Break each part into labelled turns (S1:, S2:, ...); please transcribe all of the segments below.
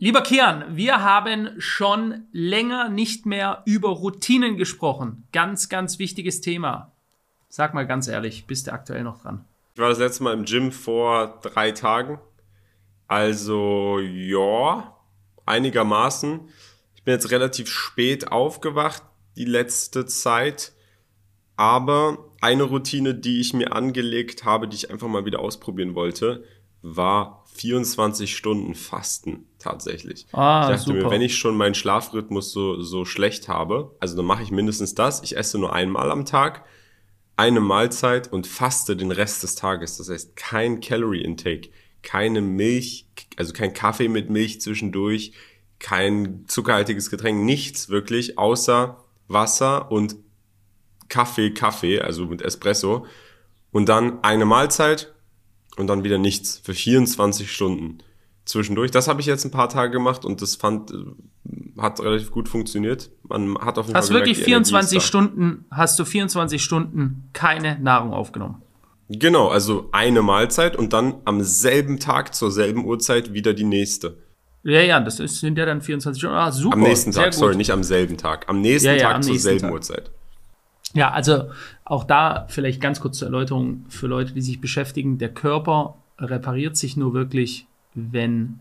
S1: Lieber Kian, wir haben schon länger nicht mehr über Routinen gesprochen. Ganz, ganz wichtiges Thema. Sag mal ganz ehrlich, bist du aktuell noch dran?
S2: Ich war das letzte Mal im Gym vor drei Tagen. Also, ja, einigermaßen. Ich bin jetzt relativ spät aufgewacht, die letzte Zeit. Aber eine Routine, die ich mir angelegt habe, die ich einfach mal wieder ausprobieren wollte, war 24 Stunden Fasten tatsächlich. Ah, ich dachte super. mir, wenn ich schon meinen Schlafrhythmus so, so schlecht habe, also dann mache ich mindestens das. Ich esse nur einmal am Tag, eine Mahlzeit und faste den Rest des Tages. Das heißt, kein Calorie Intake, keine Milch, also kein Kaffee mit Milch zwischendurch, kein zuckerhaltiges Getränk, nichts wirklich, außer Wasser und Kaffee, Kaffee, also mit Espresso. Und dann eine Mahlzeit und dann wieder nichts für 24 Stunden zwischendurch. Das habe ich jetzt ein paar Tage gemacht und das fand äh, hat relativ gut funktioniert. Man hat auf jeden
S1: hast Fall wirklich 24 Stunden hast du 24 Stunden keine Nahrung aufgenommen.
S2: Genau, also eine Mahlzeit und dann am selben Tag zur selben Uhrzeit wieder die nächste.
S1: Ja, ja, das ist, sind ja dann 24 Stunden. Ah, super.
S2: Am nächsten Tag, sorry, nicht am selben Tag. Am nächsten ja, ja, Tag am zur nächsten selben Tag. Uhrzeit.
S1: Ja, also auch da vielleicht ganz kurz zur Erläuterung für Leute, die sich beschäftigen. Der Körper repariert sich nur wirklich, wenn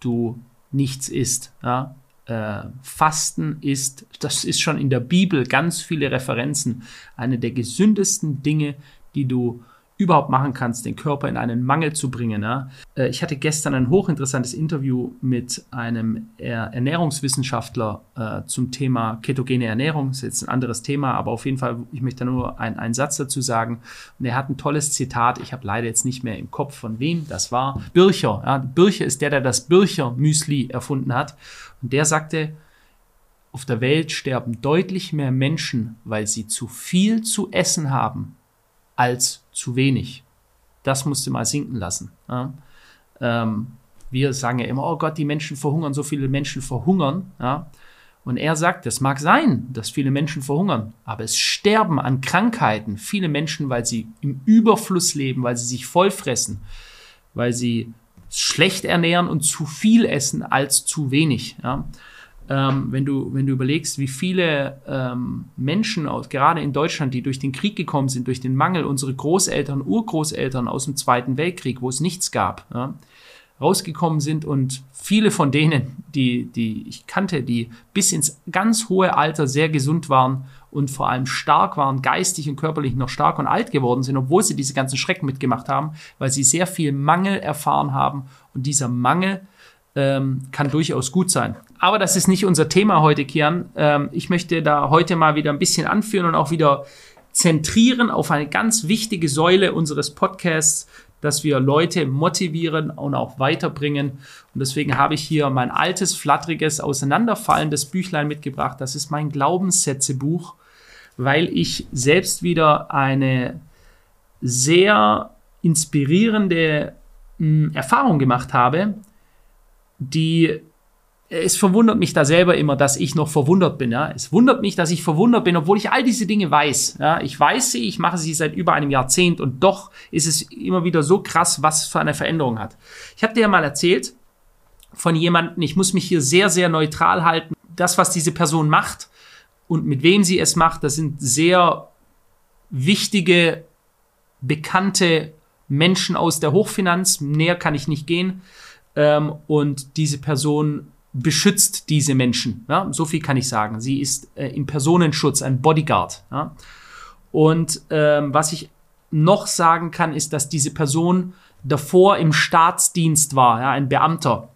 S1: du nichts isst. Ja? Äh, Fasten ist, das ist schon in der Bibel ganz viele Referenzen, eine der gesündesten Dinge, die du überhaupt machen kannst, den Körper in einen Mangel zu bringen. Ja? Äh, ich hatte gestern ein hochinteressantes Interview mit einem Ernährungswissenschaftler äh, zum Thema ketogene Ernährung. Das ist jetzt ein anderes Thema, aber auf jeden Fall, ich möchte nur ein, einen Satz dazu sagen. Und er hat ein tolles Zitat. Ich habe leider jetzt nicht mehr im Kopf, von wem das war. Bircher. Ja? Bircher ist der, der das Bircher-Müsli erfunden hat. Und der sagte, auf der Welt sterben deutlich mehr Menschen, weil sie zu viel zu essen haben, als zu wenig. Das musste mal sinken lassen. Ja. Ähm, wir sagen ja immer, oh Gott, die Menschen verhungern, so viele Menschen verhungern. Ja. Und er sagt, es mag sein, dass viele Menschen verhungern, aber es sterben an Krankheiten viele Menschen, weil sie im Überfluss leben, weil sie sich vollfressen, weil sie schlecht ernähren und zu viel essen als zu wenig. Ja ähm, wenn, du, wenn du überlegst, wie viele ähm, Menschen, aus, gerade in Deutschland, die durch den Krieg gekommen sind, durch den Mangel, unsere Großeltern, Urgroßeltern aus dem Zweiten Weltkrieg, wo es nichts gab, ja, rausgekommen sind und viele von denen, die, die ich kannte, die bis ins ganz hohe Alter sehr gesund waren und vor allem stark waren, geistig und körperlich noch stark und alt geworden sind, obwohl sie diese ganzen Schrecken mitgemacht haben, weil sie sehr viel Mangel erfahren haben und dieser Mangel ähm, kann durchaus gut sein. Aber das ist nicht unser Thema heute, Kian. Ähm, ich möchte da heute mal wieder ein bisschen anführen und auch wieder zentrieren auf eine ganz wichtige Säule unseres Podcasts, dass wir Leute motivieren und auch weiterbringen. Und deswegen habe ich hier mein altes, flatteriges, auseinanderfallendes Büchlein mitgebracht. Das ist mein Glaubenssätzebuch, weil ich selbst wieder eine sehr inspirierende mh, hm, Erfahrung gemacht habe, die es verwundert mich da selber immer, dass ich noch verwundert bin. Ja. Es wundert mich, dass ich verwundert bin, obwohl ich all diese Dinge weiß. Ja. Ich weiß sie, ich mache sie seit über einem Jahrzehnt und doch ist es immer wieder so krass, was für eine Veränderung hat. Ich habe dir ja mal erzählt von jemandem, ich muss mich hier sehr, sehr neutral halten. Das, was diese Person macht und mit wem sie es macht, das sind sehr wichtige, bekannte Menschen aus der Hochfinanz. Näher kann ich nicht gehen ähm, und diese Person beschützt diese Menschen. Ja? So viel kann ich sagen. Sie ist äh, im Personenschutz ein Bodyguard. Ja? Und ähm, was ich noch sagen kann, ist, dass diese Person davor im Staatsdienst war, ja, ein Beamter.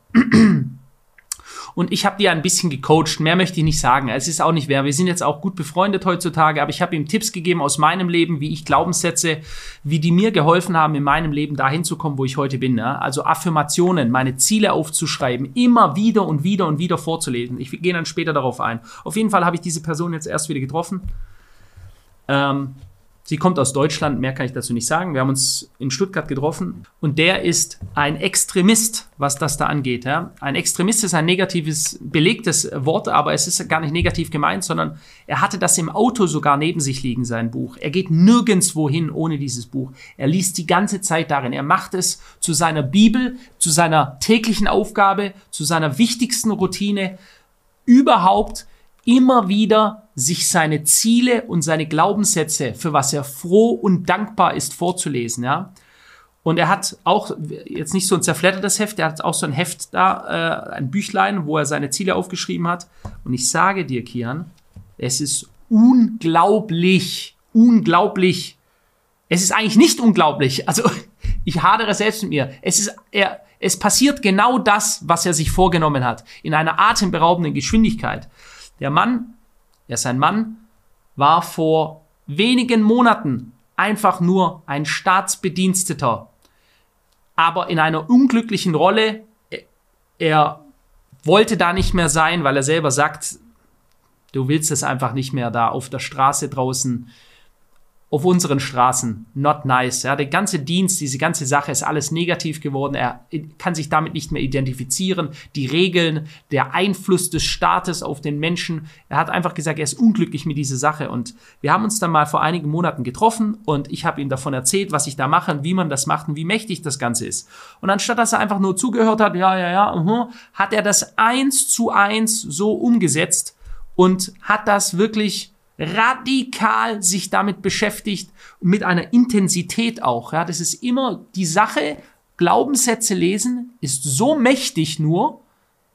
S1: Und ich habe die ein bisschen gecoacht. Mehr möchte ich nicht sagen. Es ist auch nicht wer. Wir sind jetzt auch gut befreundet heutzutage, aber ich habe ihm Tipps gegeben aus meinem Leben, wie ich Glaubenssätze, wie die mir geholfen haben, in meinem Leben dahin zu kommen, wo ich heute bin. Ja? Also Affirmationen, meine Ziele aufzuschreiben, immer wieder und wieder und wieder vorzulesen. Ich gehe dann später darauf ein. Auf jeden Fall habe ich diese Person jetzt erst wieder getroffen. Ähm, Sie kommt aus Deutschland, mehr kann ich dazu nicht sagen. Wir haben uns in Stuttgart getroffen und der ist ein Extremist, was das da angeht. Ja. Ein Extremist ist ein negatives, belegtes Wort, aber es ist gar nicht negativ gemeint, sondern er hatte das im Auto sogar neben sich liegen, sein Buch. Er geht nirgendwo hin ohne dieses Buch. Er liest die ganze Zeit darin. Er macht es zu seiner Bibel, zu seiner täglichen Aufgabe, zu seiner wichtigsten Routine überhaupt immer wieder sich seine Ziele und seine Glaubenssätze, für was er froh und dankbar ist, vorzulesen, ja. Und er hat auch jetzt nicht so ein zerfleddertes Heft, er hat auch so ein Heft da, äh, ein Büchlein, wo er seine Ziele aufgeschrieben hat. Und ich sage dir, Kian, es ist unglaublich, unglaublich. Es ist eigentlich nicht unglaublich. Also ich hadere selbst mit mir. Es ist, er, es passiert genau das, was er sich vorgenommen hat, in einer atemberaubenden Geschwindigkeit. Der Mann, er ist ein Mann, war vor wenigen Monaten einfach nur ein Staatsbediensteter, aber in einer unglücklichen Rolle. Er wollte da nicht mehr sein, weil er selber sagt, du willst es einfach nicht mehr da auf der Straße draußen auf unseren Straßen. Not nice. Ja, der ganze Dienst, diese ganze Sache ist alles negativ geworden. Er kann sich damit nicht mehr identifizieren. Die Regeln, der Einfluss des Staates auf den Menschen. Er hat einfach gesagt, er ist unglücklich mit dieser Sache. Und wir haben uns dann mal vor einigen Monaten getroffen und ich habe ihm davon erzählt, was ich da mache und wie man das macht und wie mächtig das Ganze ist. Und anstatt dass er einfach nur zugehört hat, ja, ja, ja, uh -huh, hat er das eins zu eins so umgesetzt und hat das wirklich radikal sich damit beschäftigt, mit einer Intensität auch. Ja, das ist immer die Sache, Glaubenssätze lesen ist so mächtig nur,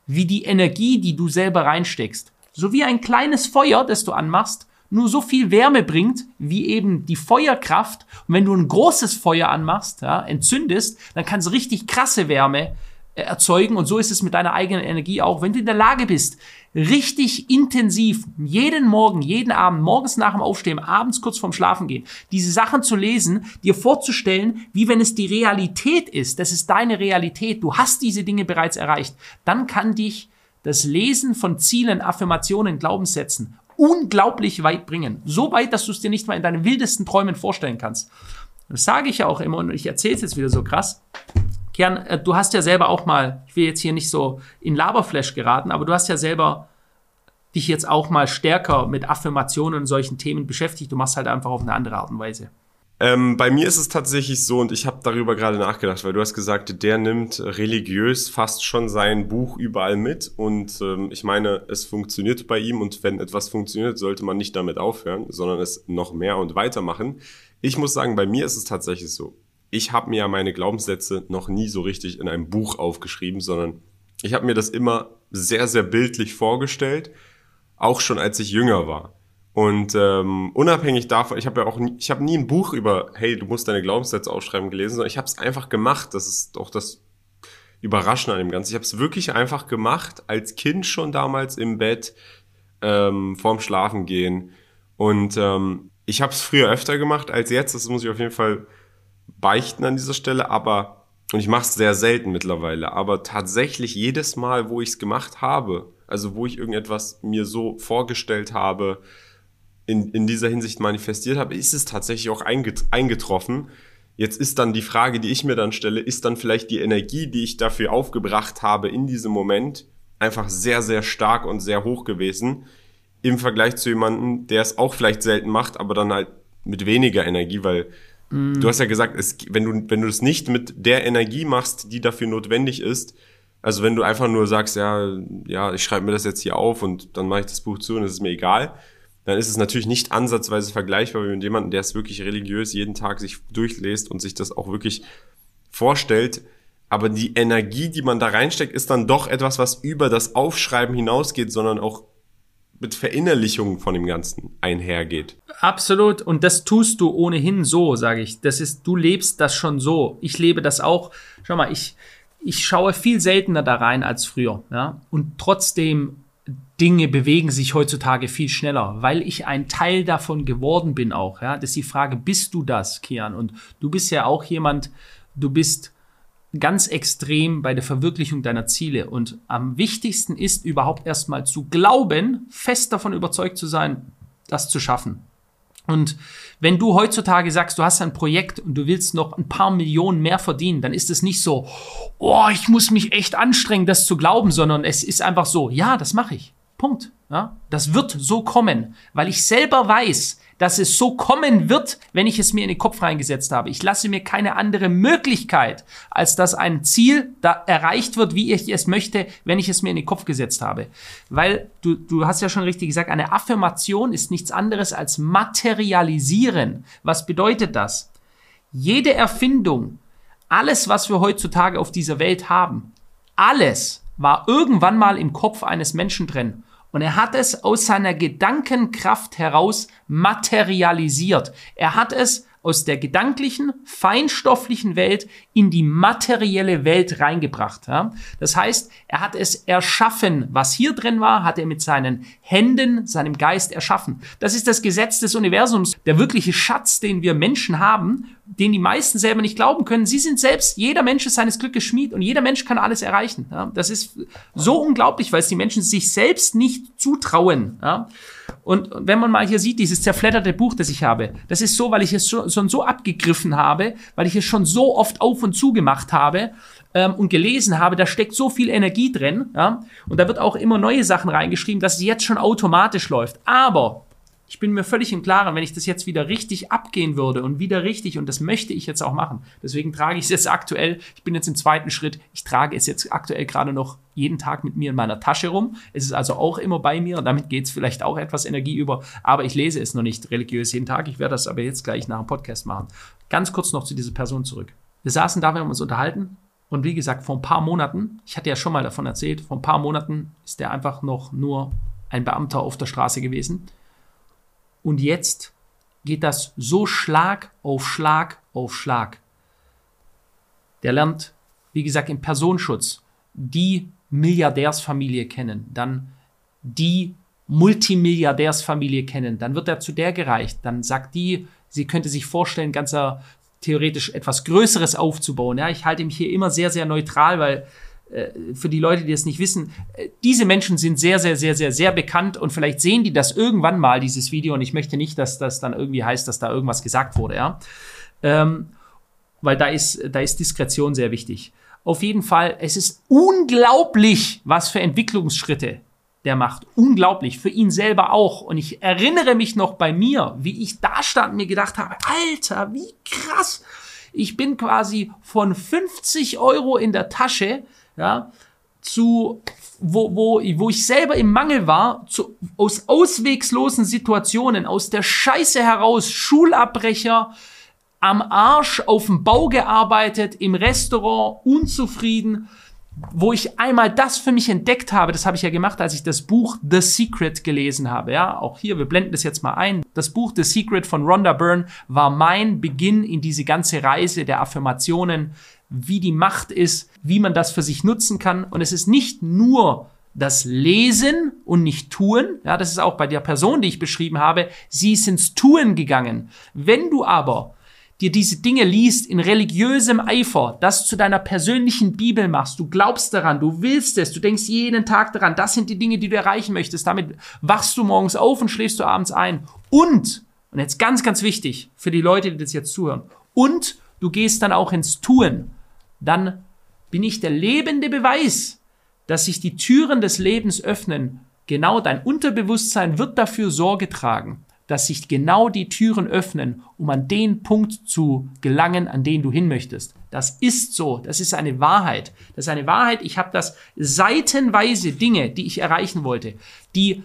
S1: wie die Energie, die du selber reinsteckst. So wie ein kleines Feuer, das du anmachst, nur so viel Wärme bringt, wie eben die Feuerkraft. Und wenn du ein großes Feuer anmachst, ja, entzündest, dann kann es richtig krasse Wärme erzeugen. Und so ist es mit deiner eigenen Energie auch. Wenn du in der Lage bist, richtig intensiv jeden Morgen, jeden Abend, morgens nach dem Aufstehen, abends kurz vorm Schlafen gehen, diese Sachen zu lesen, dir vorzustellen, wie wenn es die Realität ist. Das ist deine Realität. Du hast diese Dinge bereits erreicht. Dann kann dich das Lesen von Zielen, Affirmationen, Glaubenssätzen unglaublich weit bringen. So weit, dass du es dir nicht mal in deinen wildesten Träumen vorstellen kannst. Das sage ich ja auch immer und ich erzähle es jetzt wieder so krass. Kian, äh, du hast ja selber auch mal, ich will jetzt hier nicht so in Laberflash geraten, aber du hast ja selber dich jetzt auch mal stärker mit Affirmationen und solchen Themen beschäftigt. Du machst halt einfach auf eine andere Art und Weise.
S2: Ähm, bei mir ist es tatsächlich so, und ich habe darüber gerade nachgedacht, weil du hast gesagt, der nimmt religiös fast schon sein Buch überall mit. Und ähm, ich meine, es funktioniert bei ihm und wenn etwas funktioniert, sollte man nicht damit aufhören, sondern es noch mehr und weitermachen. Ich muss sagen, bei mir ist es tatsächlich so ich habe mir ja meine Glaubenssätze noch nie so richtig in einem Buch aufgeschrieben, sondern ich habe mir das immer sehr, sehr bildlich vorgestellt, auch schon als ich jünger war. Und ähm, unabhängig davon, ich habe ja auch nie, ich habe nie ein Buch über, hey, du musst deine Glaubenssätze aufschreiben gelesen, sondern ich habe es einfach gemacht. Das ist auch das Überraschende an dem Ganzen. Ich habe es wirklich einfach gemacht, als Kind schon damals im Bett, ähm, vorm Schlafen gehen. Und ähm, ich habe es früher öfter gemacht als jetzt. Das muss ich auf jeden Fall beichten an dieser Stelle, aber, und ich mache es sehr selten mittlerweile, aber tatsächlich jedes Mal, wo ich es gemacht habe, also wo ich irgendetwas mir so vorgestellt habe, in, in dieser Hinsicht manifestiert habe, ist es tatsächlich auch eingetroffen. Jetzt ist dann die Frage, die ich mir dann stelle, ist dann vielleicht die Energie, die ich dafür aufgebracht habe in diesem Moment, einfach sehr, sehr stark und sehr hoch gewesen im Vergleich zu jemandem, der es auch vielleicht selten macht, aber dann halt mit weniger Energie, weil Mm. Du hast ja gesagt, es, wenn du wenn du es nicht mit der Energie machst, die dafür notwendig ist, also wenn du einfach nur sagst, ja, ja, ich schreibe mir das jetzt hier auf und dann mache ich das Buch zu und es ist mir egal, dann ist es natürlich nicht ansatzweise vergleichbar mit jemandem, der es wirklich religiös jeden Tag sich durchlässt und sich das auch wirklich vorstellt. Aber die Energie, die man da reinsteckt, ist dann doch etwas, was über das Aufschreiben hinausgeht, sondern auch mit Verinnerlichung von dem Ganzen einhergeht.
S1: Absolut. Und das tust du ohnehin so, sage ich. Das ist, du lebst das schon so. Ich lebe das auch. Schau mal, ich, ich schaue viel seltener da rein als früher. Ja? Und trotzdem Dinge bewegen sich heutzutage viel schneller, weil ich ein Teil davon geworden bin auch. Ja? Das ist die Frage, bist du das, Kian? Und du bist ja auch jemand, du bist ganz extrem bei der Verwirklichung deiner Ziele. Und am wichtigsten ist überhaupt erstmal zu glauben, fest davon überzeugt zu sein, das zu schaffen. Und wenn du heutzutage sagst, du hast ein Projekt und du willst noch ein paar Millionen mehr verdienen, dann ist es nicht so, oh, ich muss mich echt anstrengen, das zu glauben, sondern es ist einfach so, ja, das mache ich. Punkt. Ja, das wird so kommen, weil ich selber weiß, dass es so kommen wird, wenn ich es mir in den Kopf reingesetzt habe. Ich lasse mir keine andere Möglichkeit, als dass ein Ziel da erreicht wird, wie ich es möchte, wenn ich es mir in den Kopf gesetzt habe. Weil du, du hast ja schon richtig gesagt, eine Affirmation ist nichts anderes als materialisieren. Was bedeutet das? Jede Erfindung, alles, was wir heutzutage auf dieser Welt haben, alles war irgendwann mal im Kopf eines Menschen drin. Und er hat es aus seiner Gedankenkraft heraus materialisiert. Er hat es aus der gedanklichen, feinstofflichen Welt in die materielle Welt reingebracht. Ja? Das heißt, er hat es erschaffen. Was hier drin war, hat er mit seinen Händen, seinem Geist erschaffen. Das ist das Gesetz des Universums, der wirkliche Schatz, den wir Menschen haben, den die meisten selber nicht glauben können. Sie sind selbst, jeder Mensch ist seines Glückes Schmied und jeder Mensch kann alles erreichen. Ja? Das ist so unglaublich, weil es die Menschen sich selbst nicht zutrauen. Ja? Und wenn man mal hier sieht, dieses zerfledderte Buch, das ich habe, das ist so, weil ich es schon so abgegriffen habe, weil ich es schon so oft auf und zu gemacht habe ähm, und gelesen habe, da steckt so viel Energie drin. Ja? Und da wird auch immer neue Sachen reingeschrieben, dass es jetzt schon automatisch läuft. Aber ich bin mir völlig im Klaren, wenn ich das jetzt wieder richtig abgehen würde und wieder richtig, und das möchte ich jetzt auch machen. Deswegen trage ich es jetzt aktuell, ich bin jetzt im zweiten Schritt, ich trage es jetzt aktuell gerade noch jeden Tag mit mir in meiner Tasche rum. Es ist also auch immer bei mir und damit geht es vielleicht auch etwas Energie über, aber ich lese es noch nicht religiös jeden Tag. Ich werde das aber jetzt gleich nach dem Podcast machen. Ganz kurz noch zu dieser Person zurück. Wir saßen da, wir haben uns unterhalten und wie gesagt, vor ein paar Monaten, ich hatte ja schon mal davon erzählt, vor ein paar Monaten ist der einfach noch nur ein Beamter auf der Straße gewesen und jetzt geht das so Schlag auf Schlag auf Schlag. Der lernt, wie gesagt, im Personenschutz die Milliardärsfamilie kennen, dann die Multimilliardärsfamilie kennen, dann wird er zu der gereicht, dann sagt die, sie könnte sich vorstellen, ganzer theoretisch etwas Größeres aufzubauen. Ja, ich halte mich hier immer sehr, sehr neutral, weil für die Leute, die es nicht wissen, äh, diese Menschen sind sehr, sehr, sehr, sehr, sehr bekannt und vielleicht sehen die das irgendwann mal, dieses Video, und ich möchte nicht, dass das dann irgendwie heißt, dass da irgendwas gesagt wurde, ja. Ähm, weil da ist, da ist Diskretion sehr wichtig. Auf jeden Fall, es ist unglaublich, was für Entwicklungsschritte der macht. Unglaublich. Für ihn selber auch. Und ich erinnere mich noch bei mir, wie ich da stand und mir gedacht habe, Alter, wie krass. Ich bin quasi von 50 Euro in der Tasche ja, zu wo, wo, wo ich selber im Mangel war, zu, aus auswegslosen Situationen, aus der Scheiße heraus, Schulabbrecher, am Arsch auf dem Bau gearbeitet, im Restaurant, unzufrieden, wo ich einmal das für mich entdeckt habe, das habe ich ja gemacht, als ich das Buch The Secret gelesen habe. Ja, auch hier, wir blenden das jetzt mal ein. Das Buch The Secret von Rhonda Byrne war mein Beginn in diese ganze Reise der Affirmationen, wie die Macht ist, wie man das für sich nutzen kann. Und es ist nicht nur das Lesen und nicht Tun. Ja, das ist auch bei der Person, die ich beschrieben habe. Sie ist ins Tun gegangen. Wenn du aber dir diese Dinge liest in religiösem Eifer, das zu deiner persönlichen Bibel machst, du glaubst daran, du willst es, du denkst jeden Tag daran, das sind die Dinge, die du erreichen möchtest, damit wachst du morgens auf und schläfst du abends ein. Und, und jetzt ganz, ganz wichtig für die Leute, die das jetzt zuhören, und du gehst dann auch ins Tun dann bin ich der lebende Beweis, dass sich die Türen des Lebens öffnen. Genau dein Unterbewusstsein wird dafür Sorge tragen, dass sich genau die Türen öffnen, um an den Punkt zu gelangen, an den du hin möchtest. Das ist so, das ist eine Wahrheit. Das ist eine Wahrheit. Ich habe das seitenweise Dinge, die ich erreichen wollte, die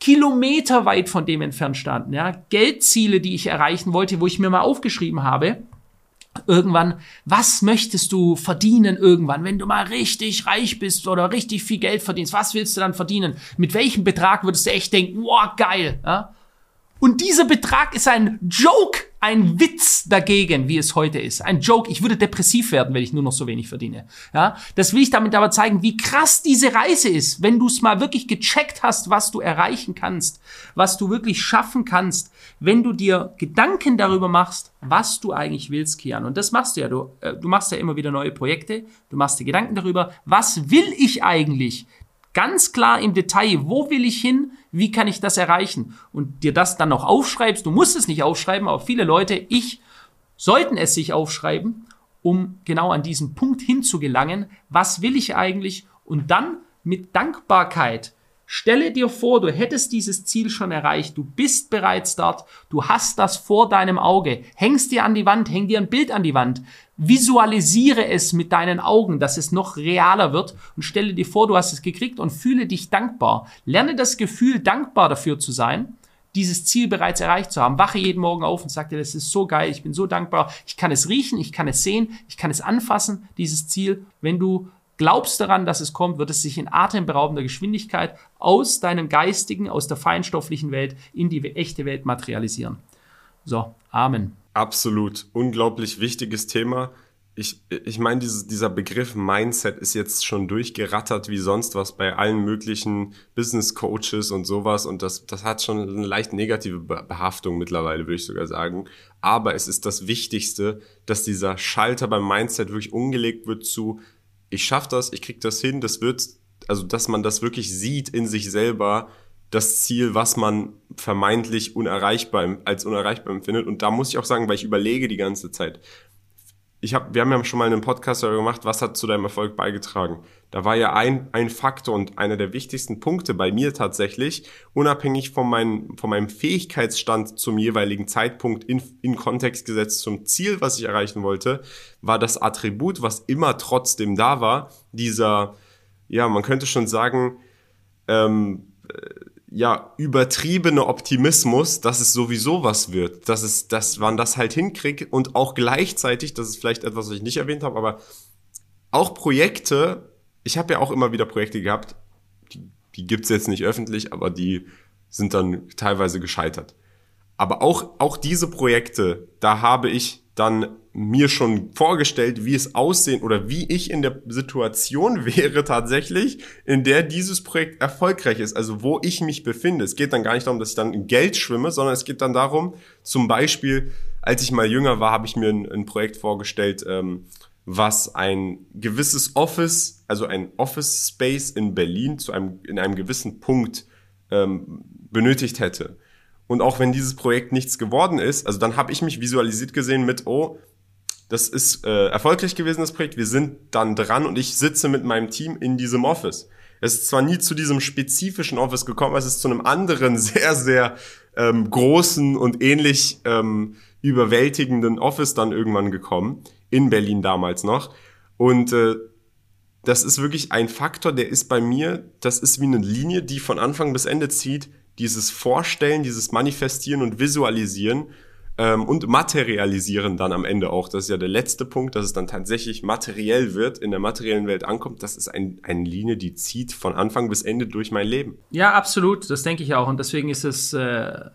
S1: kilometerweit von dem entfernt standen, ja, Geldziele, die ich erreichen wollte, wo ich mir mal aufgeschrieben habe, irgendwann, was möchtest du verdienen irgendwann, wenn du mal richtig reich bist oder richtig viel Geld verdienst? Was willst du dann verdienen? Mit welchem Betrag würdest du echt denken, wow, geil? Ja? Und dieser Betrag ist ein Joke, ein Witz dagegen, wie es heute ist. Ein Joke. Ich würde depressiv werden, wenn ich nur noch so wenig verdiene. Ja, das will ich damit aber zeigen, wie krass diese Reise ist, wenn du es mal wirklich gecheckt hast, was du erreichen kannst, was du wirklich schaffen kannst, wenn du dir Gedanken darüber machst, was du eigentlich willst, Kian. Und das machst du ja. Du, äh, du machst ja immer wieder neue Projekte. Du machst dir Gedanken darüber, was will ich eigentlich? Ganz klar im Detail, wo will ich hin, wie kann ich das erreichen? Und dir das dann noch aufschreibst, du musst es nicht aufschreiben, aber viele Leute, ich, sollten es sich aufschreiben, um genau an diesen Punkt hinzugelangen. Was will ich eigentlich? Und dann mit Dankbarkeit Stelle dir vor, du hättest dieses Ziel schon erreicht, du bist bereits dort, du hast das vor deinem Auge, hängst dir an die Wand, häng dir ein Bild an die Wand, visualisiere es mit deinen Augen, dass es noch realer wird. Und stelle dir vor, du hast es gekriegt und fühle dich dankbar. Lerne das Gefühl, dankbar dafür zu sein, dieses Ziel bereits erreicht zu haben. Wache jeden Morgen auf und sag dir, das ist so geil, ich bin so dankbar, ich kann es riechen, ich kann es sehen, ich kann es anfassen, dieses Ziel. Wenn du glaubst daran, dass es kommt, wird es sich in atemberaubender Geschwindigkeit aus deinem geistigen, aus der feinstofflichen Welt in die echte Welt materialisieren. So, Amen.
S2: Absolut. Unglaublich wichtiges Thema. Ich, ich meine, dieses, dieser Begriff Mindset ist jetzt schon durchgerattert wie sonst was bei allen möglichen Business Coaches und sowas. Und das, das hat schon eine leicht negative Behaftung mittlerweile, würde ich sogar sagen. Aber es ist das Wichtigste, dass dieser Schalter beim Mindset wirklich umgelegt wird zu, ich schaffe das, ich krieg das hin, das wird, also dass man das wirklich sieht in sich selber, das Ziel, was man vermeintlich unerreichbar als unerreichbar empfindet. Und da muss ich auch sagen, weil ich überlege die ganze Zeit. Ich hab, wir haben ja schon mal einen Podcast darüber gemacht, was hat zu deinem Erfolg beigetragen. Da war ja ein, ein Faktor und einer der wichtigsten Punkte bei mir tatsächlich, unabhängig von, mein, von meinem Fähigkeitsstand zum jeweiligen Zeitpunkt in, in Kontext gesetzt zum Ziel, was ich erreichen wollte, war das Attribut, was immer trotzdem da war, dieser, ja, man könnte schon sagen, ähm, ja, übertriebene Optimismus, dass es sowieso was wird, dass es, dass man das halt hinkriegt und auch gleichzeitig, das ist vielleicht etwas, was ich nicht erwähnt habe, aber auch Projekte ich habe ja auch immer wieder Projekte gehabt, die, die gibt's jetzt nicht öffentlich, aber die sind dann teilweise gescheitert. Aber auch, auch diese Projekte, da habe ich dann mir schon vorgestellt, wie es aussehen oder wie ich in der Situation wäre tatsächlich, in der dieses Projekt erfolgreich ist, also wo ich mich befinde. Es geht dann gar nicht darum, dass ich dann in Geld schwimme, sondern es geht dann darum, zum Beispiel, als ich mal jünger war, habe ich mir ein, ein Projekt vorgestellt, ähm, was ein gewisses Office, also ein Office Space in Berlin zu einem, in einem gewissen Punkt ähm, benötigt hätte. Und auch wenn dieses Projekt nichts geworden ist, also dann habe ich mich visualisiert gesehen mit, oh, das ist äh, erfolgreich gewesen, das Projekt, wir sind dann dran und ich sitze mit meinem Team in diesem Office. Es ist zwar nie zu diesem spezifischen Office gekommen, es ist zu einem anderen, sehr, sehr ähm, großen und ähnlich ähm, überwältigenden Office dann irgendwann gekommen in Berlin damals noch. Und äh, das ist wirklich ein Faktor, der ist bei mir, das ist wie eine Linie, die von Anfang bis Ende zieht. Dieses Vorstellen, dieses Manifestieren und Visualisieren ähm, und Materialisieren dann am Ende auch. Das ist ja der letzte Punkt, dass es dann tatsächlich materiell wird, in der materiellen Welt ankommt. Das ist ein, eine Linie, die zieht von Anfang bis Ende durch mein Leben.
S1: Ja, absolut. Das denke ich auch. Und deswegen ist es äh,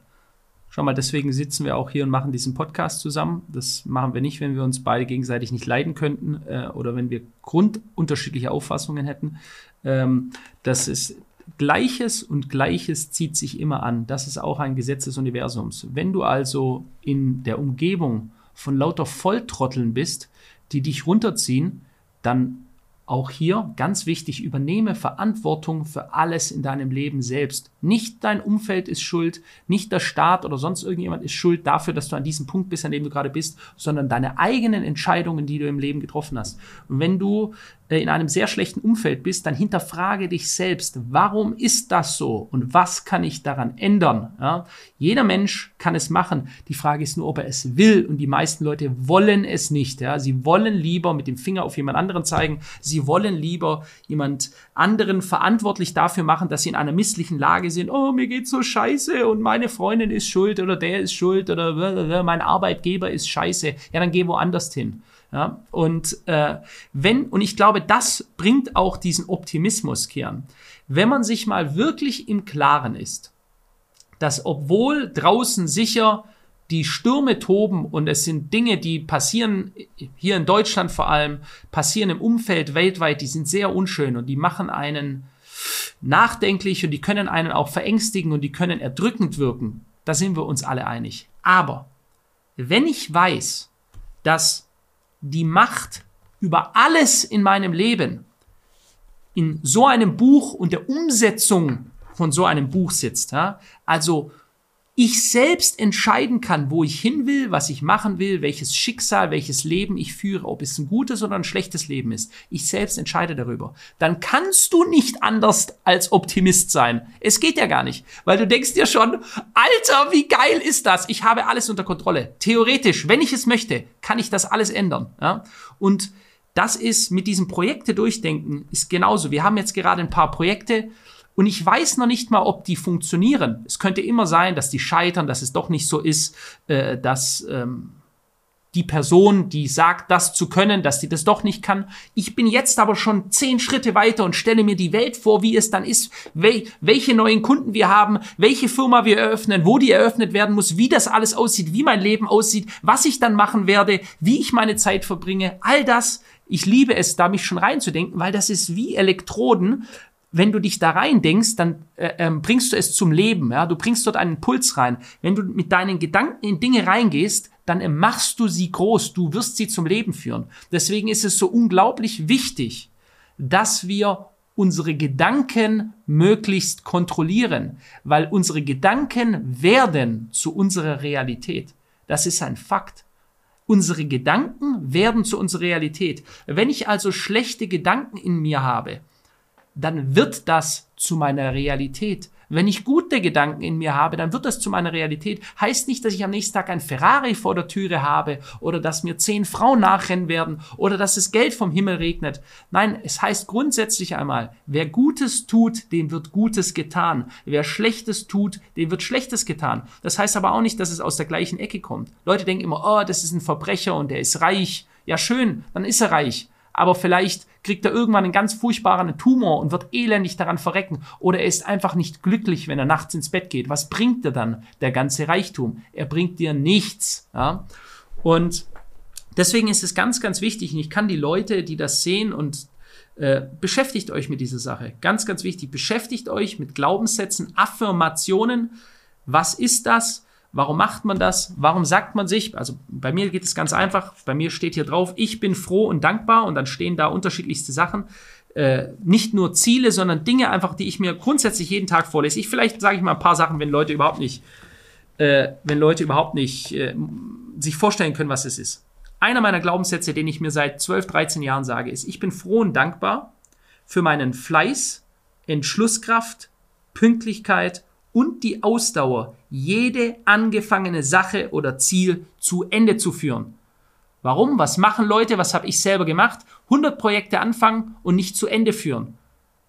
S1: Schau mal, deswegen sitzen wir auch hier und machen diesen Podcast zusammen. Das machen wir nicht, wenn wir uns beide gegenseitig nicht leiden könnten äh, oder wenn wir grundunterschiedliche Auffassungen hätten. Ähm, das ist Gleiches und Gleiches zieht sich immer an. Das ist auch ein Gesetz des Universums. Wenn du also in der Umgebung von lauter Volltrotteln bist, die dich runterziehen, dann auch hier ganz wichtig, übernehme Verantwortung für alles in deinem Leben selbst. Nicht dein Umfeld ist schuld, nicht der Staat oder sonst irgendjemand ist schuld dafür, dass du an diesem Punkt bist, an dem du gerade bist, sondern deine eigenen Entscheidungen, die du im Leben getroffen hast. Und wenn du in einem sehr schlechten Umfeld bist, dann hinterfrage dich selbst, warum ist das so und was kann ich daran ändern? Ja? Jeder Mensch kann es machen. Die Frage ist nur, ob er es will und die meisten Leute wollen es nicht. Ja? Sie wollen lieber mit dem Finger auf jemand anderen zeigen. Sie wollen lieber jemand anderen verantwortlich dafür machen, dass sie in einer misslichen Lage sind. Oh, mir geht's so scheiße und meine Freundin ist schuld oder der ist schuld oder mein Arbeitgeber ist scheiße. Ja, dann geh woanders hin. Ja, und äh, wenn, und ich glaube, das bringt auch diesen Optimismus, Kian. Wenn man sich mal wirklich im Klaren ist, dass obwohl draußen sicher die Stürme toben und es sind Dinge, die passieren, hier in Deutschland vor allem, passieren im Umfeld weltweit, die sind sehr unschön und die machen einen nachdenklich und die können einen auch verängstigen und die können erdrückend wirken. Da sind wir uns alle einig. Aber wenn ich weiß, dass die Macht über alles in meinem Leben in so einem Buch und der Umsetzung von so einem Buch sitzt. Ja? Also ich selbst entscheiden kann, wo ich hin will, was ich machen will, welches Schicksal, welches Leben ich führe, ob es ein gutes oder ein schlechtes Leben ist. Ich selbst entscheide darüber. Dann kannst du nicht anders als Optimist sein. Es geht ja gar nicht, weil du denkst dir schon, Alter, wie geil ist das? Ich habe alles unter Kontrolle. Theoretisch, wenn ich es möchte, kann ich das alles ändern. Ja? Und das ist mit diesem Projekte durchdenken, ist genauso. Wir haben jetzt gerade ein paar Projekte, und ich weiß noch nicht mal, ob die funktionieren. Es könnte immer sein, dass die scheitern, dass es doch nicht so ist, äh, dass ähm, die Person, die sagt, das zu können, dass die das doch nicht kann. Ich bin jetzt aber schon zehn Schritte weiter und stelle mir die Welt vor, wie es dann ist, wel welche neuen Kunden wir haben, welche Firma wir eröffnen, wo die eröffnet werden muss, wie das alles aussieht, wie mein Leben aussieht, was ich dann machen werde, wie ich meine Zeit verbringe. All das, ich liebe es, da mich schon reinzudenken, weil das ist wie Elektroden, wenn du dich da rein denkst, dann äh, ähm, bringst du es zum Leben. Ja? Du bringst dort einen Puls rein. Wenn du mit deinen Gedanken in Dinge reingehst, dann äh, machst du sie groß. Du wirst sie zum Leben führen. Deswegen ist es so unglaublich wichtig, dass wir unsere Gedanken möglichst kontrollieren, weil unsere Gedanken werden zu unserer Realität. Das ist ein Fakt. Unsere Gedanken werden zu unserer Realität. Wenn ich also schlechte Gedanken in mir habe, dann wird das zu meiner Realität. Wenn ich gute Gedanken in mir habe, dann wird das zu meiner Realität. Heißt nicht, dass ich am nächsten Tag ein Ferrari vor der Türe habe oder dass mir zehn Frauen nachrennen werden oder dass es Geld vom Himmel regnet. Nein, es heißt grundsätzlich einmal, wer Gutes tut, dem wird Gutes getan. Wer Schlechtes tut, dem wird Schlechtes getan. Das heißt aber auch nicht, dass es aus der gleichen Ecke kommt. Leute denken immer, oh, das ist ein Verbrecher und der ist reich. Ja, schön, dann ist er reich aber vielleicht kriegt er irgendwann einen ganz furchtbaren Tumor und wird elendig daran verrecken. Oder er ist einfach nicht glücklich, wenn er nachts ins Bett geht. Was bringt er dann, der ganze Reichtum? Er bringt dir nichts. Ja? Und deswegen ist es ganz, ganz wichtig, und ich kann die Leute, die das sehen und äh, beschäftigt euch mit dieser Sache. Ganz, ganz wichtig. Beschäftigt euch mit Glaubenssätzen, Affirmationen. Was ist das? Warum macht man das? Warum sagt man sich? Also bei mir geht es ganz einfach. Bei mir steht hier drauf, ich bin froh und dankbar und dann stehen da unterschiedlichste Sachen. Äh, nicht nur Ziele, sondern Dinge einfach, die ich mir grundsätzlich jeden Tag vorlese. Ich vielleicht sage ich mal ein paar Sachen, wenn Leute überhaupt nicht, äh, wenn Leute überhaupt nicht äh, sich vorstellen können, was es ist. Einer meiner Glaubenssätze, den ich mir seit 12, 13 Jahren sage, ist, ich bin froh und dankbar für meinen Fleiß, Entschlusskraft, Pünktlichkeit und die Ausdauer, jede angefangene Sache oder Ziel zu Ende zu führen. Warum? Was machen Leute? Was habe ich selber gemacht? 100 Projekte anfangen und nicht zu Ende führen.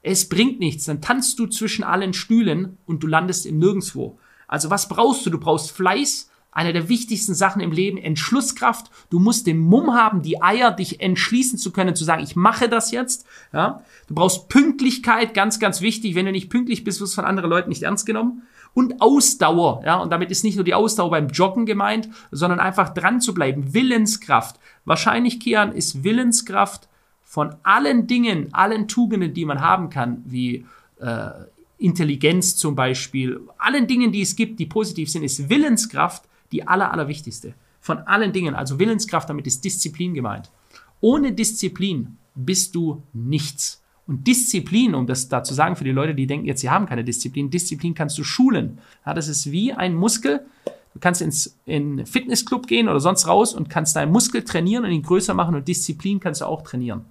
S1: Es bringt nichts. Dann tanzt du zwischen allen Stühlen und du landest im Nirgendwo. Also was brauchst du? Du brauchst Fleiß, eine der wichtigsten Sachen im Leben, Entschlusskraft. Du musst den Mumm haben, die Eier, dich entschließen zu können, zu sagen, ich mache das jetzt. Ja? Du brauchst Pünktlichkeit, ganz, ganz wichtig. Wenn du nicht pünktlich bist, wirst du von anderen Leuten nicht ernst genommen. Und Ausdauer, ja, und damit ist nicht nur die Ausdauer beim Joggen gemeint, sondern einfach dran zu bleiben. Willenskraft. Wahrscheinlich, Kian, ist Willenskraft von allen Dingen, allen Tugenden, die man haben kann, wie äh, Intelligenz zum Beispiel, allen Dingen, die es gibt, die positiv sind, ist Willenskraft die aller, allerwichtigste. Von allen Dingen, also Willenskraft, damit ist Disziplin gemeint. Ohne Disziplin bist du nichts. Und Disziplin, um das da zu sagen für die Leute, die denken jetzt, sie haben keine Disziplin, Disziplin kannst du schulen. Ja, das ist wie ein Muskel. Du kannst ins in Fitnessclub gehen oder sonst raus und kannst deinen Muskel trainieren und ihn größer machen und Disziplin kannst du auch trainieren,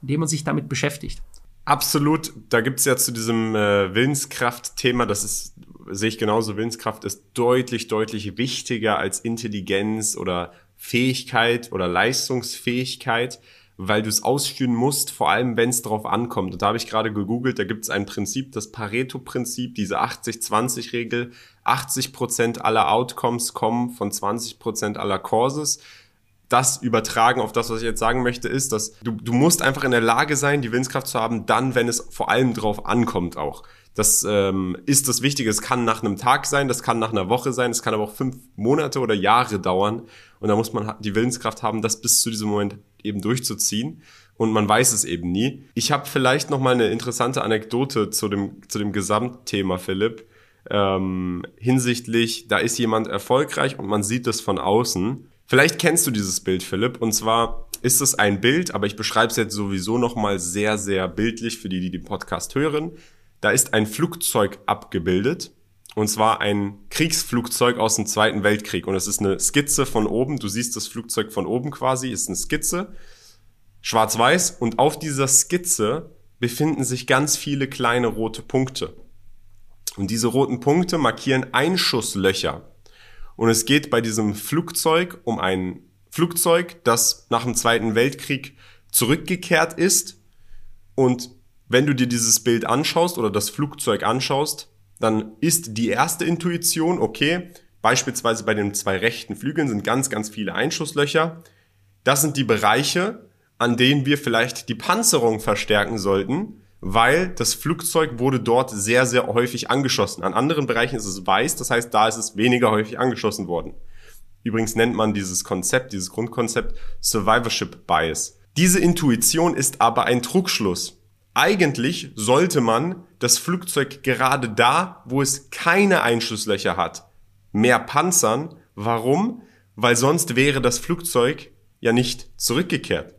S1: indem man sich damit beschäftigt.
S2: Absolut. Da gibt's ja zu diesem äh, Willenskraft-Thema, das ist sehe ich genauso, Willenskraft ist deutlich, deutlich wichtiger als Intelligenz oder Fähigkeit oder Leistungsfähigkeit, weil du es ausführen musst, vor allem wenn es darauf ankommt. Und da habe ich gerade gegoogelt, da gibt es ein Prinzip, das Pareto-Prinzip, diese 80-20-Regel. 80%, Prozent aller Outcomes kommen von 20 Prozent aller Courses das übertragen auf das, was ich jetzt sagen möchte, ist, dass du, du musst einfach in der Lage sein, die Willenskraft zu haben, dann, wenn es vor allem drauf ankommt auch. Das ähm, ist das Wichtige. Es kann nach einem Tag sein, das kann nach einer Woche sein, es kann aber auch fünf Monate oder Jahre dauern. Und da muss man die Willenskraft haben, das bis zu diesem Moment eben durchzuziehen. Und man weiß es eben nie. Ich habe vielleicht noch mal eine interessante Anekdote zu dem, zu dem Gesamtthema, Philipp. Ähm, hinsichtlich, da ist jemand erfolgreich und man sieht das von außen. Vielleicht kennst du dieses Bild, Philipp. Und zwar ist es ein Bild, aber ich beschreibe es jetzt sowieso nochmal sehr, sehr bildlich für die, die den Podcast hören. Da ist ein Flugzeug abgebildet. Und zwar ein Kriegsflugzeug aus dem Zweiten Weltkrieg. Und es ist eine Skizze von oben. Du siehst das Flugzeug von oben quasi, ist eine Skizze. Schwarz-Weiß. Und auf dieser Skizze befinden sich ganz viele kleine rote Punkte. Und diese roten Punkte markieren Einschusslöcher. Und es geht bei diesem Flugzeug um ein Flugzeug, das nach dem Zweiten Weltkrieg zurückgekehrt ist. Und wenn du dir dieses Bild anschaust oder das Flugzeug anschaust, dann ist die erste Intuition, okay, beispielsweise bei den zwei rechten Flügeln sind ganz, ganz viele Einschusslöcher. Das sind die Bereiche, an denen wir vielleicht die Panzerung verstärken sollten, weil das Flugzeug wurde dort sehr, sehr häufig angeschossen. An anderen Bereichen ist es weiß, das heißt, da ist es weniger häufig angeschossen worden. Übrigens nennt man dieses Konzept, dieses Grundkonzept Survivorship Bias. Diese Intuition ist aber ein Trugschluss. Eigentlich sollte man das Flugzeug gerade da, wo es keine Einschusslöcher hat, mehr panzern. Warum? Weil sonst wäre das Flugzeug ja nicht zurückgekehrt.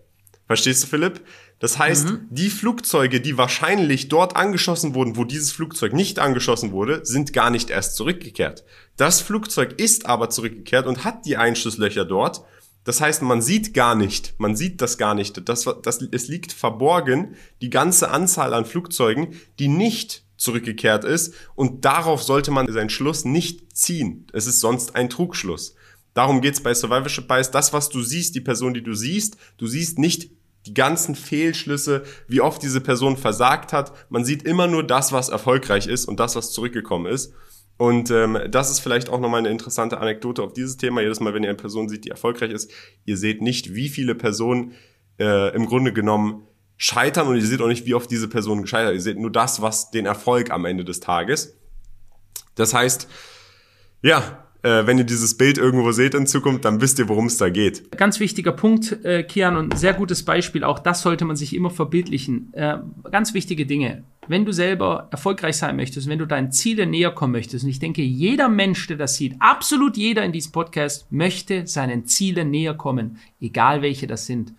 S2: Verstehst du, Philipp? Das heißt, mhm. die Flugzeuge, die wahrscheinlich dort angeschossen wurden, wo dieses Flugzeug nicht angeschossen wurde, sind gar nicht erst zurückgekehrt. Das Flugzeug ist aber zurückgekehrt und hat die Einschusslöcher dort. Das heißt, man sieht gar nicht, man sieht das gar nicht. Das, das, es liegt verborgen, die ganze Anzahl an Flugzeugen, die nicht zurückgekehrt ist. Und darauf sollte man seinen Schluss nicht ziehen. Es ist sonst ein Trugschluss. Darum geht's bei Survivorship Bias. Das, was du siehst, die Person, die du siehst, du siehst nicht die ganzen Fehlschlüsse, wie oft diese Person versagt hat. Man sieht immer nur das, was erfolgreich ist und das, was zurückgekommen ist. Und ähm, das ist vielleicht auch nochmal eine interessante Anekdote auf dieses Thema. Jedes Mal, wenn ihr eine Person sieht, die erfolgreich ist, ihr seht nicht, wie viele Personen äh, im Grunde genommen scheitern und ihr seht auch nicht, wie oft diese Person gescheitert. Ihr seht nur das, was den Erfolg am Ende des Tages. Das heißt, ja, wenn ihr dieses Bild irgendwo seht in Zukunft, dann wisst ihr, worum es da geht.
S1: Ganz wichtiger Punkt, äh, Kian, und sehr gutes Beispiel. Auch das sollte man sich immer verbildlichen. Äh, ganz wichtige Dinge. Wenn du selber erfolgreich sein möchtest, wenn du deinen Zielen näher kommen möchtest, und ich denke, jeder Mensch, der das sieht, absolut jeder in diesem Podcast, möchte seinen Zielen näher kommen, egal welche das sind.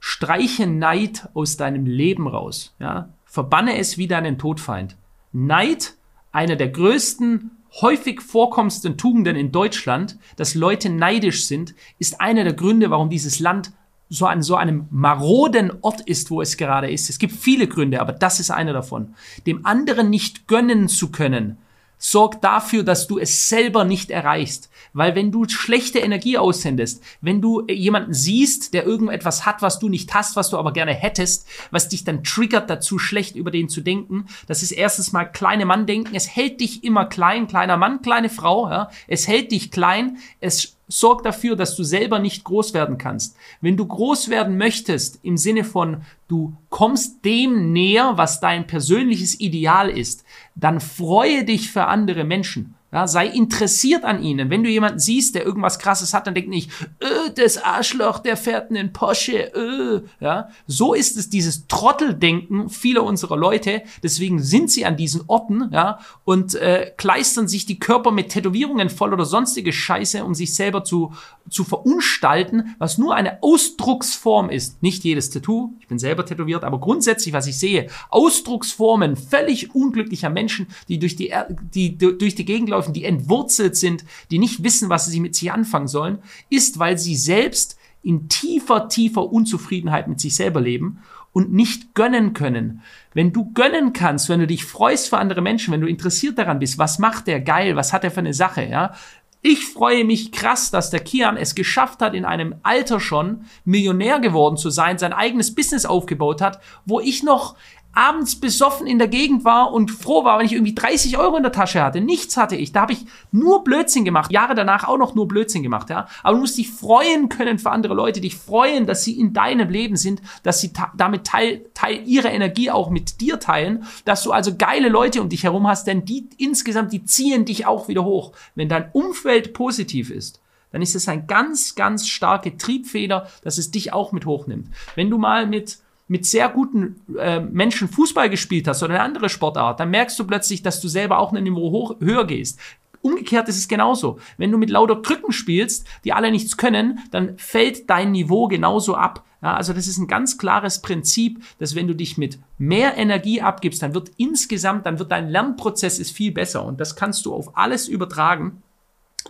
S1: Streiche Neid aus deinem Leben raus. Ja? Verbanne es wie deinen Todfeind. Neid, einer der größten häufig vorkommendsten Tugenden in Deutschland, dass Leute neidisch sind, ist einer der Gründe, warum dieses Land so an so einem maroden Ort ist, wo es gerade ist. Es gibt viele Gründe, aber das ist einer davon. Dem anderen nicht gönnen zu können, sorgt dafür, dass du es selber nicht erreichst. Weil wenn du schlechte Energie aussendest, wenn du jemanden siehst, der irgendetwas hat, was du nicht hast, was du aber gerne hättest, was dich dann triggert dazu, schlecht über den zu denken, das ist erstens mal kleine Mann denken. Es hält dich immer klein, kleiner Mann, kleine Frau. Ja? Es hält dich klein. Es sorgt dafür, dass du selber nicht groß werden kannst. Wenn du groß werden möchtest, im Sinne von, du kommst dem näher, was dein persönliches Ideal ist, dann freue dich für andere Menschen. Ja, sei interessiert an ihnen. Wenn du jemanden siehst, der irgendwas krasses hat, dann denk nicht, öh, das Arschloch, der fährt einen Porsche, öh. Ja, so ist es dieses Trotteldenken vieler unserer Leute. Deswegen sind sie an diesen Orten, ja, und äh, kleistern sich die Körper mit Tätowierungen voll oder sonstige Scheiße, um sich selber zu, zu verunstalten, was nur eine Ausdrucksform ist. Nicht jedes Tattoo, ich bin selber tätowiert, aber grundsätzlich, was ich sehe, Ausdrucksformen völlig unglücklicher Menschen, die durch die, die durch die Gegend laufen, die entwurzelt sind, die nicht wissen, was sie mit sich anfangen sollen, ist, weil sie selbst in tiefer, tiefer Unzufriedenheit mit sich selber leben und nicht gönnen können. Wenn du gönnen kannst, wenn du dich freust für andere Menschen, wenn du interessiert daran bist, was macht der geil, was hat er für eine Sache, ja? Ich freue mich krass, dass der Kian es geschafft hat, in einem Alter schon Millionär geworden zu sein, sein eigenes Business aufgebaut hat, wo ich noch abends besoffen in der Gegend war und froh war, wenn ich irgendwie 30 Euro in der Tasche hatte. Nichts hatte ich. Da habe ich nur Blödsinn gemacht. Jahre danach auch noch nur Blödsinn gemacht. Ja? Aber du musst dich freuen können für andere Leute, dich freuen, dass sie in deinem Leben sind, dass sie damit Teil, Teil ihrer Energie auch mit dir teilen, dass du also geile Leute um dich herum hast, denn die insgesamt, die ziehen dich auch wieder hoch. Wenn dein Umfeld positiv ist, dann ist es ein ganz, ganz starke Triebfeder, dass es dich auch mit hochnimmt. Wenn du mal mit mit sehr guten äh, Menschen Fußball gespielt hast oder eine andere Sportart, dann merkst du plötzlich, dass du selber auch ein Niveau hoch, höher gehst. Umgekehrt ist es genauso. Wenn du mit lauter Krücken spielst, die alle nichts können, dann fällt dein Niveau genauso ab. Ja, also das ist ein ganz klares Prinzip, dass wenn du dich mit mehr Energie abgibst, dann wird insgesamt, dann wird dein Lernprozess ist viel besser und das kannst du auf alles übertragen.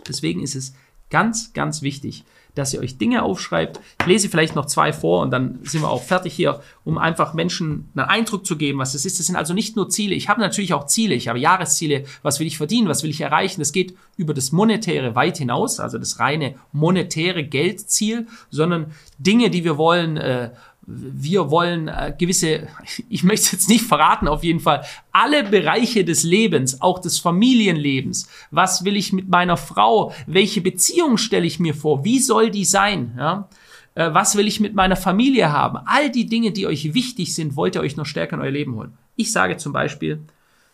S1: Deswegen ist es ganz, ganz wichtig, dass ihr euch Dinge aufschreibt. Ich lese vielleicht noch zwei vor und dann sind wir auch fertig hier, um einfach Menschen einen Eindruck zu geben, was das ist. Das sind also nicht nur Ziele. Ich habe natürlich auch Ziele. Ich habe Jahresziele. Was will ich verdienen? Was will ich erreichen? Das geht über das Monetäre weit hinaus, also das reine monetäre Geldziel, sondern Dinge, die wir wollen, äh, wir wollen äh, gewisse, ich möchte es jetzt nicht verraten, auf jeden Fall, alle Bereiche des Lebens, auch des Familienlebens. Was will ich mit meiner Frau? Welche Beziehung stelle ich mir vor? Wie soll die sein? Ja? Äh, was will ich mit meiner Familie haben? All die Dinge, die euch wichtig sind, wollt ihr euch noch stärker in euer Leben holen. Ich sage zum Beispiel,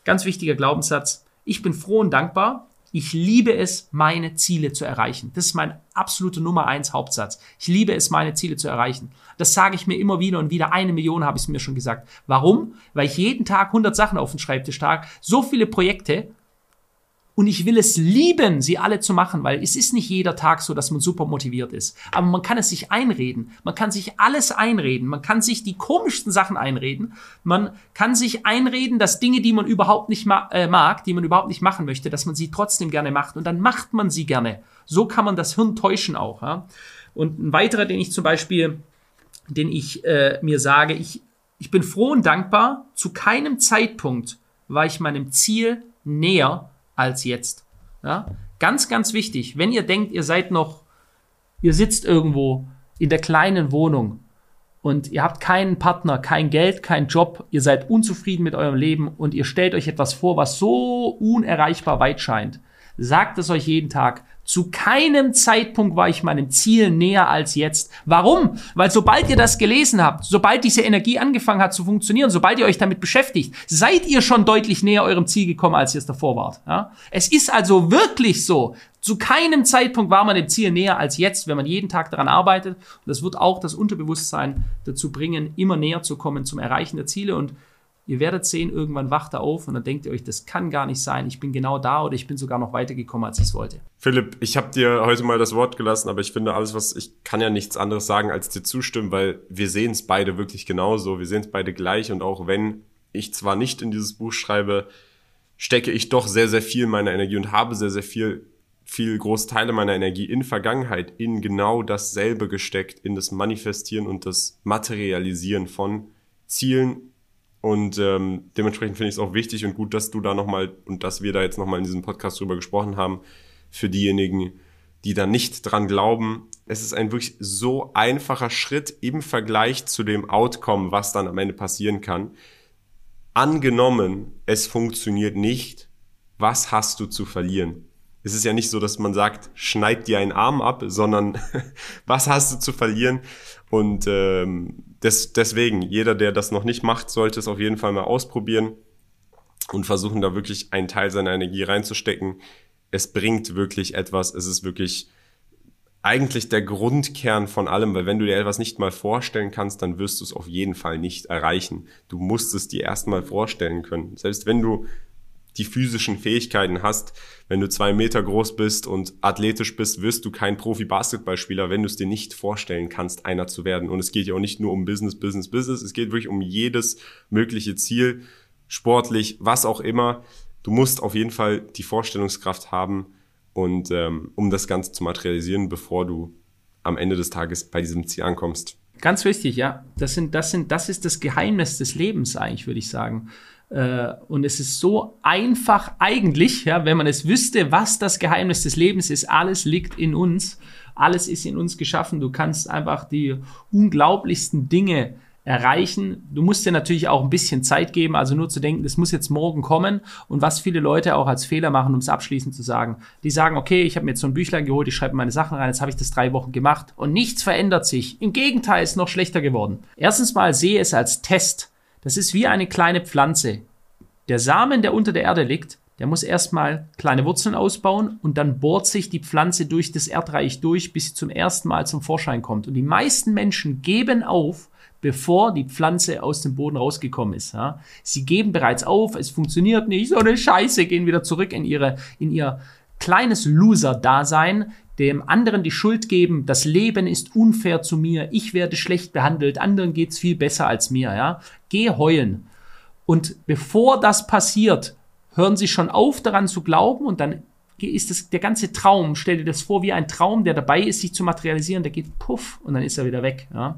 S1: ganz wichtiger Glaubenssatz, ich bin froh und dankbar, ich liebe es, meine Ziele zu erreichen. Das ist mein absoluter Nummer eins Hauptsatz. Ich liebe es, meine Ziele zu erreichen. Das sage ich mir immer wieder und wieder. Eine Million habe ich es mir schon gesagt. Warum? Weil ich jeden Tag 100 Sachen auf den Schreibtisch trage, so viele Projekte und ich will es lieben, sie alle zu machen, weil es ist nicht jeder Tag so, dass man super motiviert ist. Aber man kann es sich einreden. Man kann sich alles einreden. Man kann sich die komischsten Sachen einreden. Man kann sich einreden, dass Dinge, die man überhaupt nicht ma äh, mag, die man überhaupt nicht machen möchte, dass man sie trotzdem gerne macht. Und dann macht man sie gerne. So kann man das Hirn täuschen auch. Ja? Und ein weiterer, den ich zum Beispiel, den ich äh, mir sage, ich, ich bin froh und dankbar. Zu keinem Zeitpunkt war ich meinem Ziel näher als jetzt. Ja? Ganz, ganz wichtig, wenn ihr denkt, ihr seid noch, ihr sitzt irgendwo in der kleinen Wohnung und ihr habt keinen Partner, kein Geld, keinen Job, ihr seid unzufrieden mit eurem Leben und ihr stellt euch etwas vor, was so unerreichbar weit scheint, sagt es euch jeden Tag. Zu keinem Zeitpunkt war ich meinem Ziel näher als jetzt. Warum? Weil sobald ihr das gelesen habt, sobald diese Energie angefangen hat zu funktionieren, sobald ihr euch damit beschäftigt, seid ihr schon deutlich näher eurem Ziel gekommen, als ihr es davor wart. Ja? Es ist also wirklich so. Zu keinem Zeitpunkt war man dem Ziel näher als jetzt, wenn man jeden Tag daran arbeitet. Und das wird auch das Unterbewusstsein dazu bringen, immer näher zu kommen zum Erreichen der Ziele. Und Ihr werdet sehen, irgendwann wacht er auf und dann denkt ihr euch, das kann gar nicht sein. Ich bin genau da oder ich bin sogar noch weitergekommen, als ich es wollte.
S2: Philipp, ich habe dir heute mal das Wort gelassen, aber ich finde alles, was ich kann ja nichts anderes sagen, als dir zustimmen, weil wir sehen es beide wirklich genauso. Wir sehen es beide gleich und auch wenn ich zwar nicht in dieses Buch schreibe, stecke ich doch sehr, sehr viel meiner Energie und habe sehr, sehr viel, viel große Teile meiner Energie in Vergangenheit in genau dasselbe gesteckt, in das Manifestieren und das Materialisieren von Zielen und ähm, dementsprechend finde ich es auch wichtig und gut, dass du da nochmal und dass wir da jetzt nochmal in diesem Podcast drüber gesprochen haben. Für diejenigen, die da nicht dran glauben. Es ist ein wirklich so einfacher Schritt im Vergleich zu dem Outcome, was dann am Ende passieren kann. Angenommen, es funktioniert nicht, was hast du zu verlieren? Es ist ja nicht so, dass man sagt, schneid dir einen Arm ab, sondern was hast du zu verlieren? Und ähm, des, deswegen, jeder, der das noch nicht macht, sollte es auf jeden Fall mal ausprobieren und versuchen, da wirklich einen Teil seiner Energie reinzustecken. Es bringt wirklich etwas. Es ist wirklich eigentlich der Grundkern von allem, weil wenn du dir etwas nicht mal vorstellen kannst, dann wirst du es auf jeden Fall nicht erreichen. Du musst es dir erstmal vorstellen können. Selbst wenn du die physischen Fähigkeiten hast. Wenn du zwei Meter groß bist und athletisch bist, wirst du kein Profi-Basketballspieler, wenn du es dir nicht vorstellen kannst, einer zu werden. Und es geht ja auch nicht nur um Business, Business, Business. Es geht wirklich um jedes mögliche Ziel, sportlich, was auch immer. Du musst auf jeden Fall die Vorstellungskraft haben und ähm, um das Ganze zu materialisieren, bevor du am Ende des Tages bei diesem Ziel ankommst.
S1: Ganz wichtig, ja. Das sind, das sind, das ist das Geheimnis des Lebens eigentlich, würde ich sagen. Äh, und es ist so einfach eigentlich, ja, wenn man es wüsste, was das Geheimnis des Lebens ist. Alles liegt in uns. Alles ist in uns geschaffen. Du kannst einfach die unglaublichsten Dinge erreichen. Du musst dir natürlich auch ein bisschen Zeit geben, also nur zu denken, das muss jetzt morgen kommen. Und was viele Leute auch als Fehler machen, um es abschließend zu sagen, die sagen, okay, ich habe mir jetzt so ein Büchlein geholt, ich schreibe meine Sachen rein, jetzt habe ich das drei Wochen gemacht und nichts verändert sich. Im Gegenteil, ist noch schlechter geworden. Erstens mal sehe es als Test. Das ist wie eine kleine Pflanze. Der Samen, der unter der Erde liegt, der muss erstmal kleine Wurzeln ausbauen und dann bohrt sich die Pflanze durch das Erdreich durch, bis sie zum ersten Mal zum Vorschein kommt. Und die meisten Menschen geben auf, bevor die Pflanze aus dem Boden rausgekommen ist. Ja. Sie geben bereits auf, es funktioniert nicht, so eine Scheiße, gehen wieder zurück in ihre, in ihr kleines Loser-Dasein, dem anderen die Schuld geben, das Leben ist unfair zu mir, ich werde schlecht behandelt, anderen geht's viel besser als mir, ja. Geh heulen. Und bevor das passiert, hören Sie schon auf daran zu glauben und dann ist das der ganze Traum, stell dir das vor wie ein Traum, der dabei ist, sich zu materialisieren, der geht puff und dann ist er wieder weg, ja.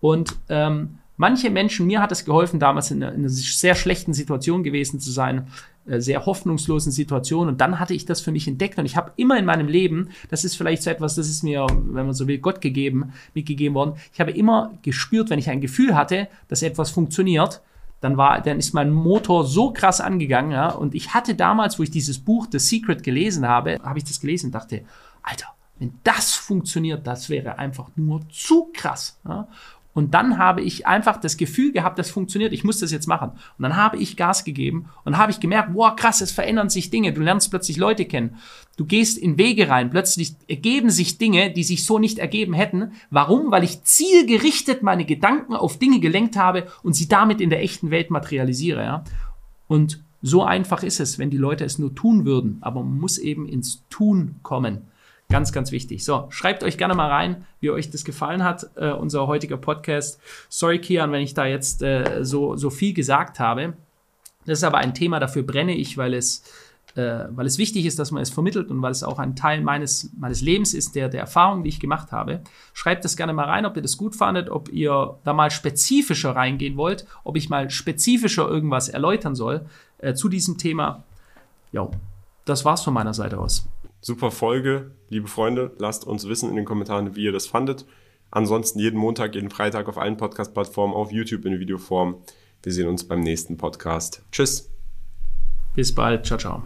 S1: Und ähm, manche Menschen, mir hat es geholfen, damals in einer, in einer sehr schlechten Situation gewesen zu sein, sehr hoffnungslosen Situation. Und dann hatte ich das für mich entdeckt. Und ich habe immer in meinem Leben, das ist vielleicht so etwas, das ist mir, wenn man so will, Gott gegeben, mitgegeben worden. Ich habe immer gespürt, wenn ich ein Gefühl hatte, dass etwas funktioniert, dann war, dann ist mein Motor so krass angegangen, ja. Und ich hatte damals, wo ich dieses Buch The Secret gelesen habe, habe ich das gelesen und dachte, Alter, wenn das funktioniert, das wäre einfach nur zu krass. Ja? Und dann habe ich einfach das Gefühl gehabt, das funktioniert, ich muss das jetzt machen. Und dann habe ich Gas gegeben und habe ich gemerkt, wow, krass, es verändern sich Dinge. Du lernst plötzlich Leute kennen. Du gehst in Wege rein. Plötzlich ergeben sich Dinge, die sich so nicht ergeben hätten. Warum? Weil ich zielgerichtet meine Gedanken auf Dinge gelenkt habe und sie damit in der echten Welt materialisiere. Ja? Und so einfach ist es, wenn die Leute es nur tun würden. Aber man muss eben ins Tun kommen. Ganz, ganz wichtig. So, schreibt euch gerne mal rein, wie euch das gefallen hat, äh, unser heutiger Podcast. Sorry, Kian, wenn ich da jetzt äh, so, so viel gesagt habe. Das ist aber ein Thema, dafür brenne ich, weil es, äh, weil es wichtig ist, dass man es vermittelt und weil es auch ein Teil meines, meines Lebens ist, der, der Erfahrung, die ich gemacht habe. Schreibt das gerne mal rein, ob ihr das gut fandet, ob ihr da mal spezifischer reingehen wollt, ob ich mal spezifischer irgendwas erläutern soll äh, zu diesem Thema. Ja, das war's von meiner Seite aus.
S2: Super Folge, liebe Freunde. Lasst uns wissen in den Kommentaren, wie ihr das fandet. Ansonsten jeden Montag, jeden Freitag auf allen Podcast-Plattformen, auf YouTube in Videoform. Wir sehen uns beim nächsten Podcast. Tschüss.
S1: Bis bald. Ciao, ciao.